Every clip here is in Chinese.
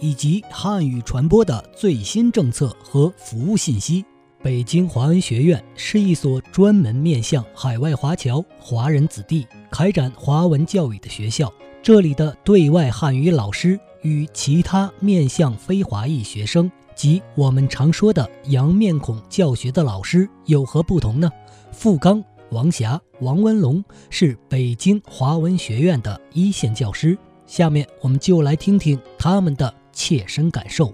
以及汉语传播的最新政策和服务信息。北京华文学院是一所专门面向海外华侨、华人子弟开展华文教育的学校。这里的对外汉语老师与其他面向非华裔学生及我们常说的“洋面孔”教学的老师有何不同呢？付刚、王霞、王文龙是北京华文学院的一线教师。下面我们就来听听他们的。切身感受。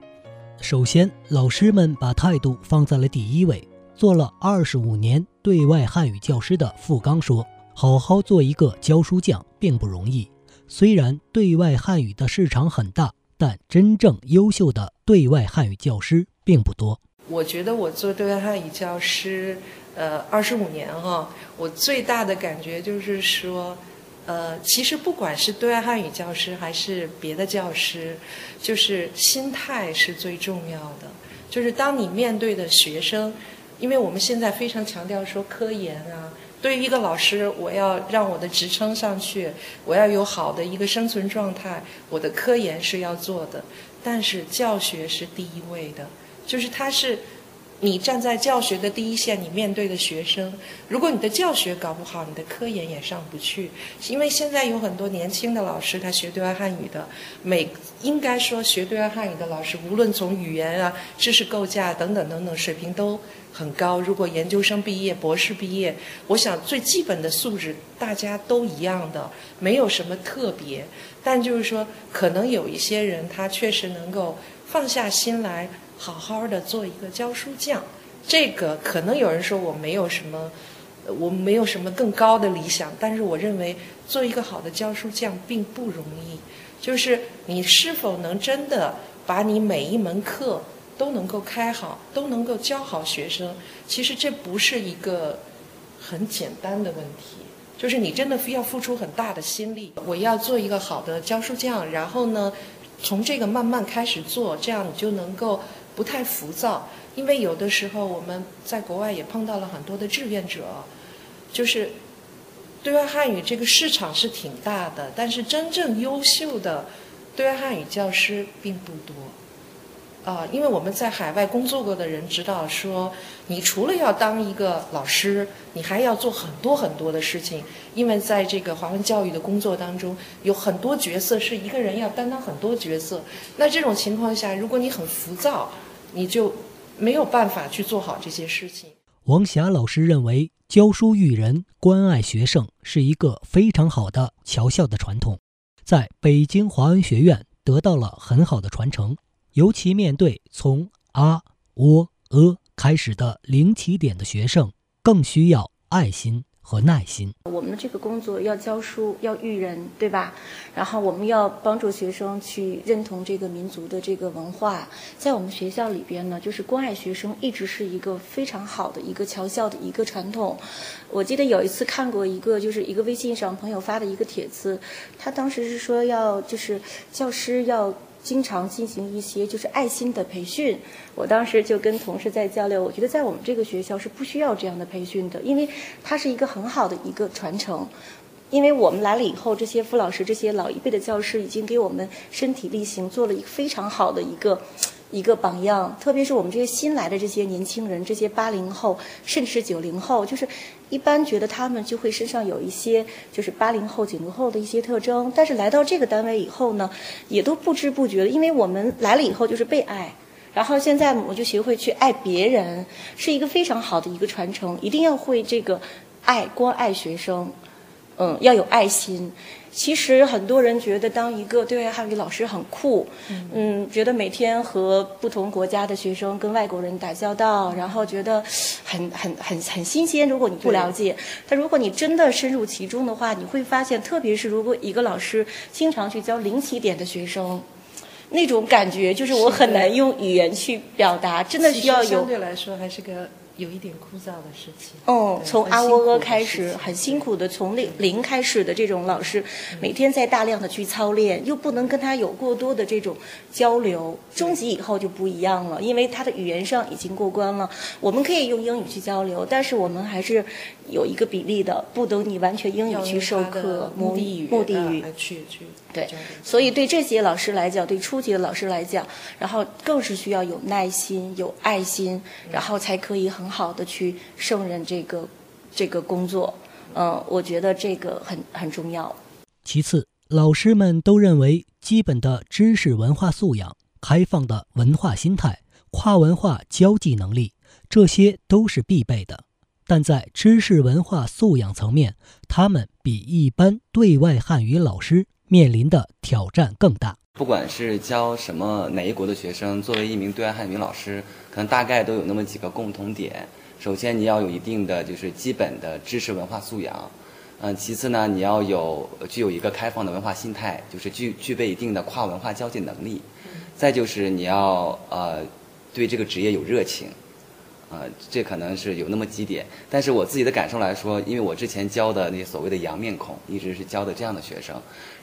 首先，老师们把态度放在了第一位。做了二十五年对外汉语教师的付刚说：“好好做一个教书匠并不容易。虽然对外汉语的市场很大，但真正优秀的对外汉语教师并不多。”我觉得我做对外汉语教师，呃，二十五年哈，我最大的感觉就是说。呃，其实不管是对外汉语教师还是别的教师，就是心态是最重要的。就是当你面对的学生，因为我们现在非常强调说科研啊，对于一个老师，我要让我的职称上去，我要有好的一个生存状态，我的科研是要做的，但是教学是第一位的，就是他是。你站在教学的第一线，你面对的学生，如果你的教学搞不好，你的科研也上不去。因为现在有很多年轻的老师，他学对外汉语的，每应该说学对外汉语的老师，无论从语言啊、知识构架等等等等水平都很高。如果研究生毕业、博士毕业，我想最基本的素质大家都一样的，没有什么特别。但就是说，可能有一些人他确实能够放下心来。好好的做一个教书匠，这个可能有人说我没有什么，我没有什么更高的理想，但是我认为做一个好的教书匠并不容易。就是你是否能真的把你每一门课都能够开好，都能够教好学生，其实这不是一个很简单的问题。就是你真的非要付出很大的心力。我要做一个好的教书匠，然后呢，从这个慢慢开始做，这样你就能够。不太浮躁，因为有的时候我们在国外也碰到了很多的志愿者，就是对外汉语这个市场是挺大的，但是真正优秀的对外汉语教师并不多。啊，因为我们在海外工作过的人知道，说你除了要当一个老师，你还要做很多很多的事情。因为在这个华文教育的工作当中，有很多角色是一个人要担当很多角色。那这种情况下，如果你很浮躁，你就没有办法去做好这些事情。王霞老师认为，教书育人、关爱学生是一个非常好的侨校的传统，在北京华文学院得到了很好的传承。尤其面对从啊、喔、呃开始的零起点的学生，更需要爱心和耐心。我们的这个工作要教书，要育人，对吧？然后我们要帮助学生去认同这个民族的这个文化。在我们学校里边呢，就是关爱学生，一直是一个非常好的一个侨校的一个传统。我记得有一次看过一个，就是一个微信上朋友发的一个帖子，他当时是说要就是教师要。经常进行一些就是爱心的培训，我当时就跟同事在交流，我觉得在我们这个学校是不需要这样的培训的，因为它是一个很好的一个传承。因为我们来了以后，这些傅老师、这些老一辈的教师已经给我们身体力行做了一个非常好的一个。一个榜样，特别是我们这些新来的这些年轻人，这些八零后，甚至是九零后，就是一般觉得他们就会身上有一些就是八零后、九零后的一些特征，但是来到这个单位以后呢，也都不知不觉的，因为我们来了以后就是被爱，然后现在我就学会去爱别人，是一个非常好的一个传承。一定要会这个爱，关爱学生，嗯，要有爱心。其实很多人觉得当一个对外汉语老师很酷，嗯，觉得每天和不同国家的学生跟外国人打交道，然后觉得很很很很新鲜。如果你不了解，但如果你真的深入其中的话，你会发现，特别是如果一个老师经常去教零起点的学生。那种感觉就是我很难用语言去表达，真的需要有。相对来说还是个。有一点枯燥的事情。哦，从阿喔喔开始，很辛苦的，从零零开始的这种老师，每天在大量的去操练，又不能跟他有过多的这种交流。中级以后就不一样了，因为他的语言上已经过关了。我们可以用英语去交流，但是我们还是有一个比例的，不等你完全英语去授课，目的语，目的语去去。对，所以对这些老师来讲，对初级的老师来讲，然后更是需要有耐心、有爱心，然后才可以很好的去胜任这个这个工作。嗯，我觉得这个很很重要。其次，老师们都认为，基本的知识文化素养、开放的文化心态、跨文化交际能力，这些都是必备的。但在知识文化素养层面，他们比一般对外汉语老师。面临的挑战更大。不管是教什么哪一国的学生，作为一名对外汉语老师，可能大概都有那么几个共同点。首先，你要有一定的就是基本的知识文化素养。嗯，其次呢，你要有具有一个开放的文化心态，就是具具备一定的跨文化交际能力。再就是你要呃对这个职业有热情。呃，这可能是有那么几点，但是我自己的感受来说，因为我之前教的那些所谓的洋面孔，一直是教的这样的学生，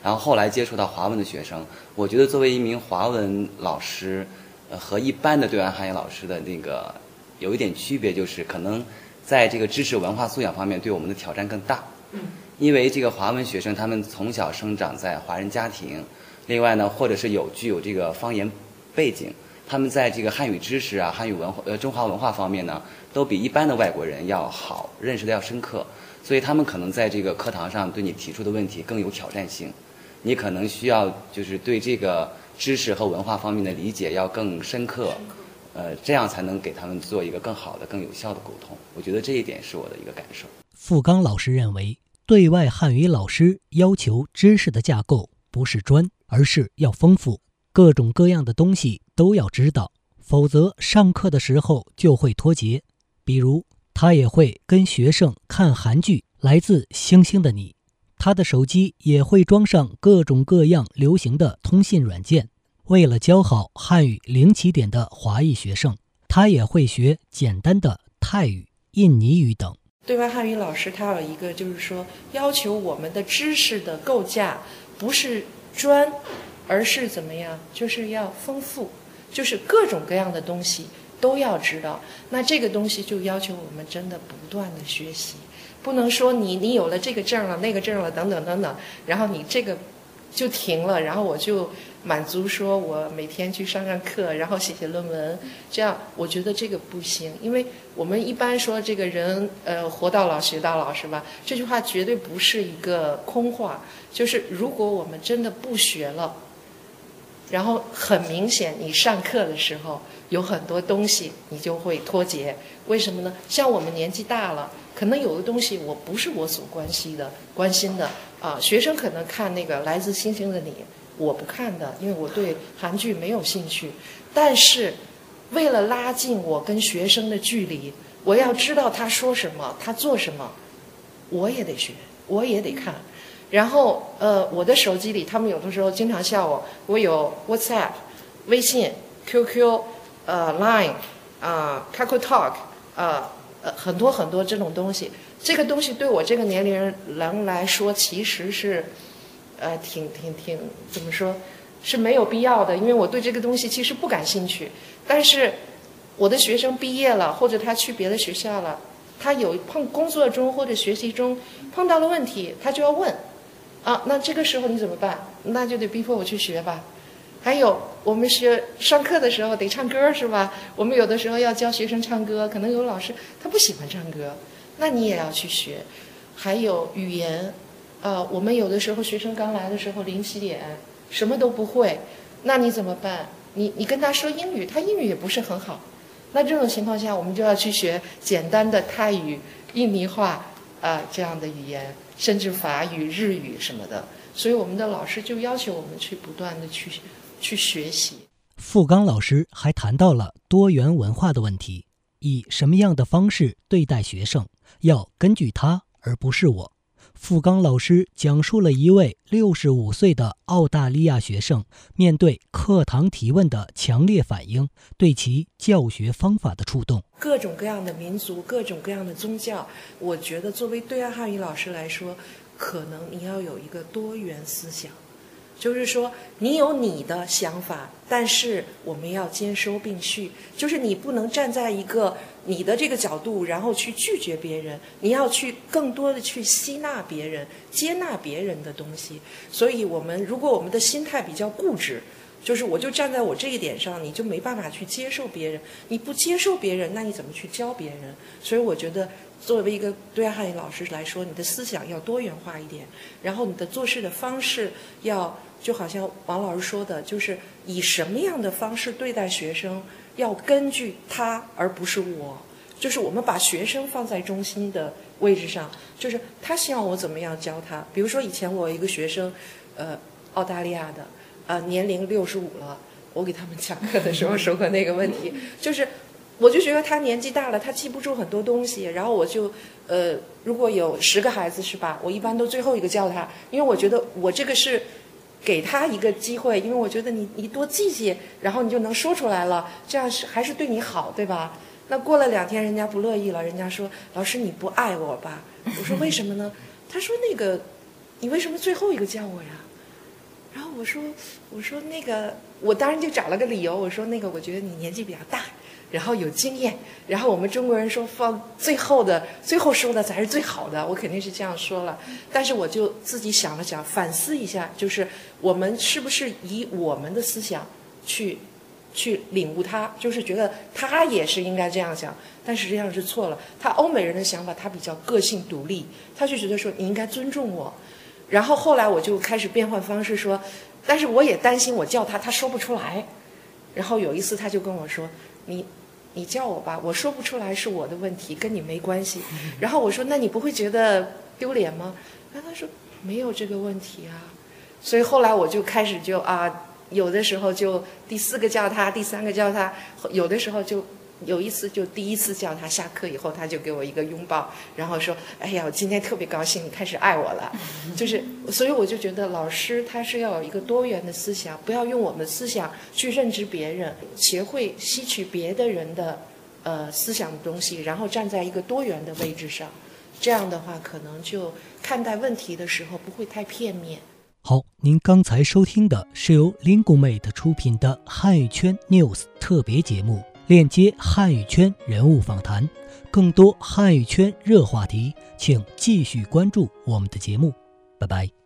然后后来接触到华文的学生，我觉得作为一名华文老师，呃，和一般的对外汉语老师的那个有一点区别，就是可能在这个知识文化素养方面对我们的挑战更大。嗯。因为这个华文学生他们从小生长在华人家庭，另外呢，或者是有具有这个方言背景。他们在这个汉语知识啊、汉语文化呃中华文化方面呢，都比一般的外国人要好，认识的要深刻，所以他们可能在这个课堂上对你提出的问题更有挑战性，你可能需要就是对这个知识和文化方面的理解要更深刻，呃，这样才能给他们做一个更好的、更有效的沟通。我觉得这一点是我的一个感受。付刚老师认为，对外汉语老师要求知识的架构不是专，而是要丰富。各种各样的东西都要知道，否则上课的时候就会脱节。比如，他也会跟学生看韩剧《来自星星的你》，他的手机也会装上各种各样流行的通信软件。为了教好汉语零起点的华裔学生，他也会学简单的泰语、印尼语等。对外汉语老师他有一个，就是说要求我们的知识的构架不是专。而是怎么样？就是要丰富，就是各种各样的东西都要知道。那这个东西就要求我们真的不断的学习，不能说你你有了这个证了、那个证了等等等等，然后你这个就停了，然后我就满足说我每天去上上课，然后写写论文，这样我觉得这个不行，因为我们一般说这个人呃活到老学到老是吧？这句话绝对不是一个空话，就是如果我们真的不学了。然后很明显，你上课的时候有很多东西你就会脱节，为什么呢？像我们年纪大了，可能有的东西我不是我所关心的、关心的啊。学生可能看那个《来自星星的你》，我不看的，因为我对韩剧没有兴趣。但是，为了拉近我跟学生的距离，我要知道他说什么，他做什么，我也得学，我也得看。然后，呃，我的手机里，他们有的时候经常笑我，我有 WhatsApp、微信、QQ、呃 Line、啊 Kakao Talk、呃呃很多很多这种东西。这个东西对我这个年龄人来说，其实是，呃，挺挺挺怎么说，是没有必要的，因为我对这个东西其实不感兴趣。但是，我的学生毕业了，或者他去别的学校了，他有碰工作中或者学习中碰到了问题，他就要问。啊，那这个时候你怎么办？那就得逼迫我去学吧。还有，我们学上课的时候得唱歌是吧？我们有的时候要教学生唱歌，可能有老师他不喜欢唱歌，那你也要去学。还有语言，呃，我们有的时候学生刚来的时候零起点，什么都不会，那你怎么办？你你跟他说英语，他英语也不是很好。那这种情况下，我们就要去学简单的泰语、印尼话啊这样的语言，甚至法语、日语什么的。所以我们的老师就要求我们去不断的去去学习。付刚老师还谈到了多元文化的问题，以什么样的方式对待学生，要根据他而不是我。付刚老师讲述了一位六十五岁的澳大利亚学生面对课堂提问的强烈反应，对其教学方法的触动。各种各样的民族，各种各样的宗教，我觉得作为对外汉语老师来说，可能你要有一个多元思想。就是说，你有你的想法，但是我们要兼收并蓄。就是你不能站在一个你的这个角度，然后去拒绝别人，你要去更多的去吸纳别人，接纳别人的东西。所以，我们如果我们的心态比较固执，就是我就站在我这一点上，你就没办法去接受别人。你不接受别人，那你怎么去教别人？所以，我觉得作为一个对外汉语老师来说，你的思想要多元化一点，然后你的做事的方式要。就好像王老师说的，就是以什么样的方式对待学生，要根据他而不是我，就是我们把学生放在中心的位置上，就是他希望我怎么样教他。比如说以前我一个学生，呃，澳大利亚的，呃，年龄六十五了，我给他们讲课的时候说过那个问题，就是我就觉得他年纪大了，他记不住很多东西，然后我就，呃，如果有十个孩子是吧，我一般都最后一个叫他，因为我觉得我这个是。给他一个机会，因为我觉得你你多记记，然后你就能说出来了，这样是还是对你好，对吧？那过了两天，人家不乐意了，人家说老师你不爱我吧？我说为什么呢？他说那个，你为什么最后一个叫我呀？然后我说我说那个，我当然就找了个理由，我说那个我觉得你年纪比较大。然后有经验，然后我们中国人说放最后的，最后说的才是最好的，我肯定是这样说了。但是我就自己想了想，反思一下，就是我们是不是以我们的思想去去领悟他，就是觉得他也是应该这样想，但实际上是错了。他欧美人的想法，他比较个性独立，他就觉得说你应该尊重我。然后后来我就开始变换方式说，但是我也担心我叫他，他说不出来。然后有一次他就跟我说，你。你叫我吧，我说不出来是我的问题，跟你没关系。然后我说，那你不会觉得丢脸吗？然后他说没有这个问题啊。所以后来我就开始就啊，有的时候就第四个叫他，第三个叫他，有的时候就。有一次，就第一次叫他下课以后，他就给我一个拥抱，然后说：“哎呀，我今天特别高兴，你开始爱我了。”就是，所以我就觉得老师他是要有一个多元的思想，不要用我们的思想去认知别人，学会吸取别的人的呃思想的东西，然后站在一个多元的位置上，这样的话可能就看待问题的时候不会太片面。好，您刚才收听的是由 Lingumate 出品的汉语圈 News 特别节目。链接汉语圈人物访谈，更多汉语圈热话题，请继续关注我们的节目。拜拜。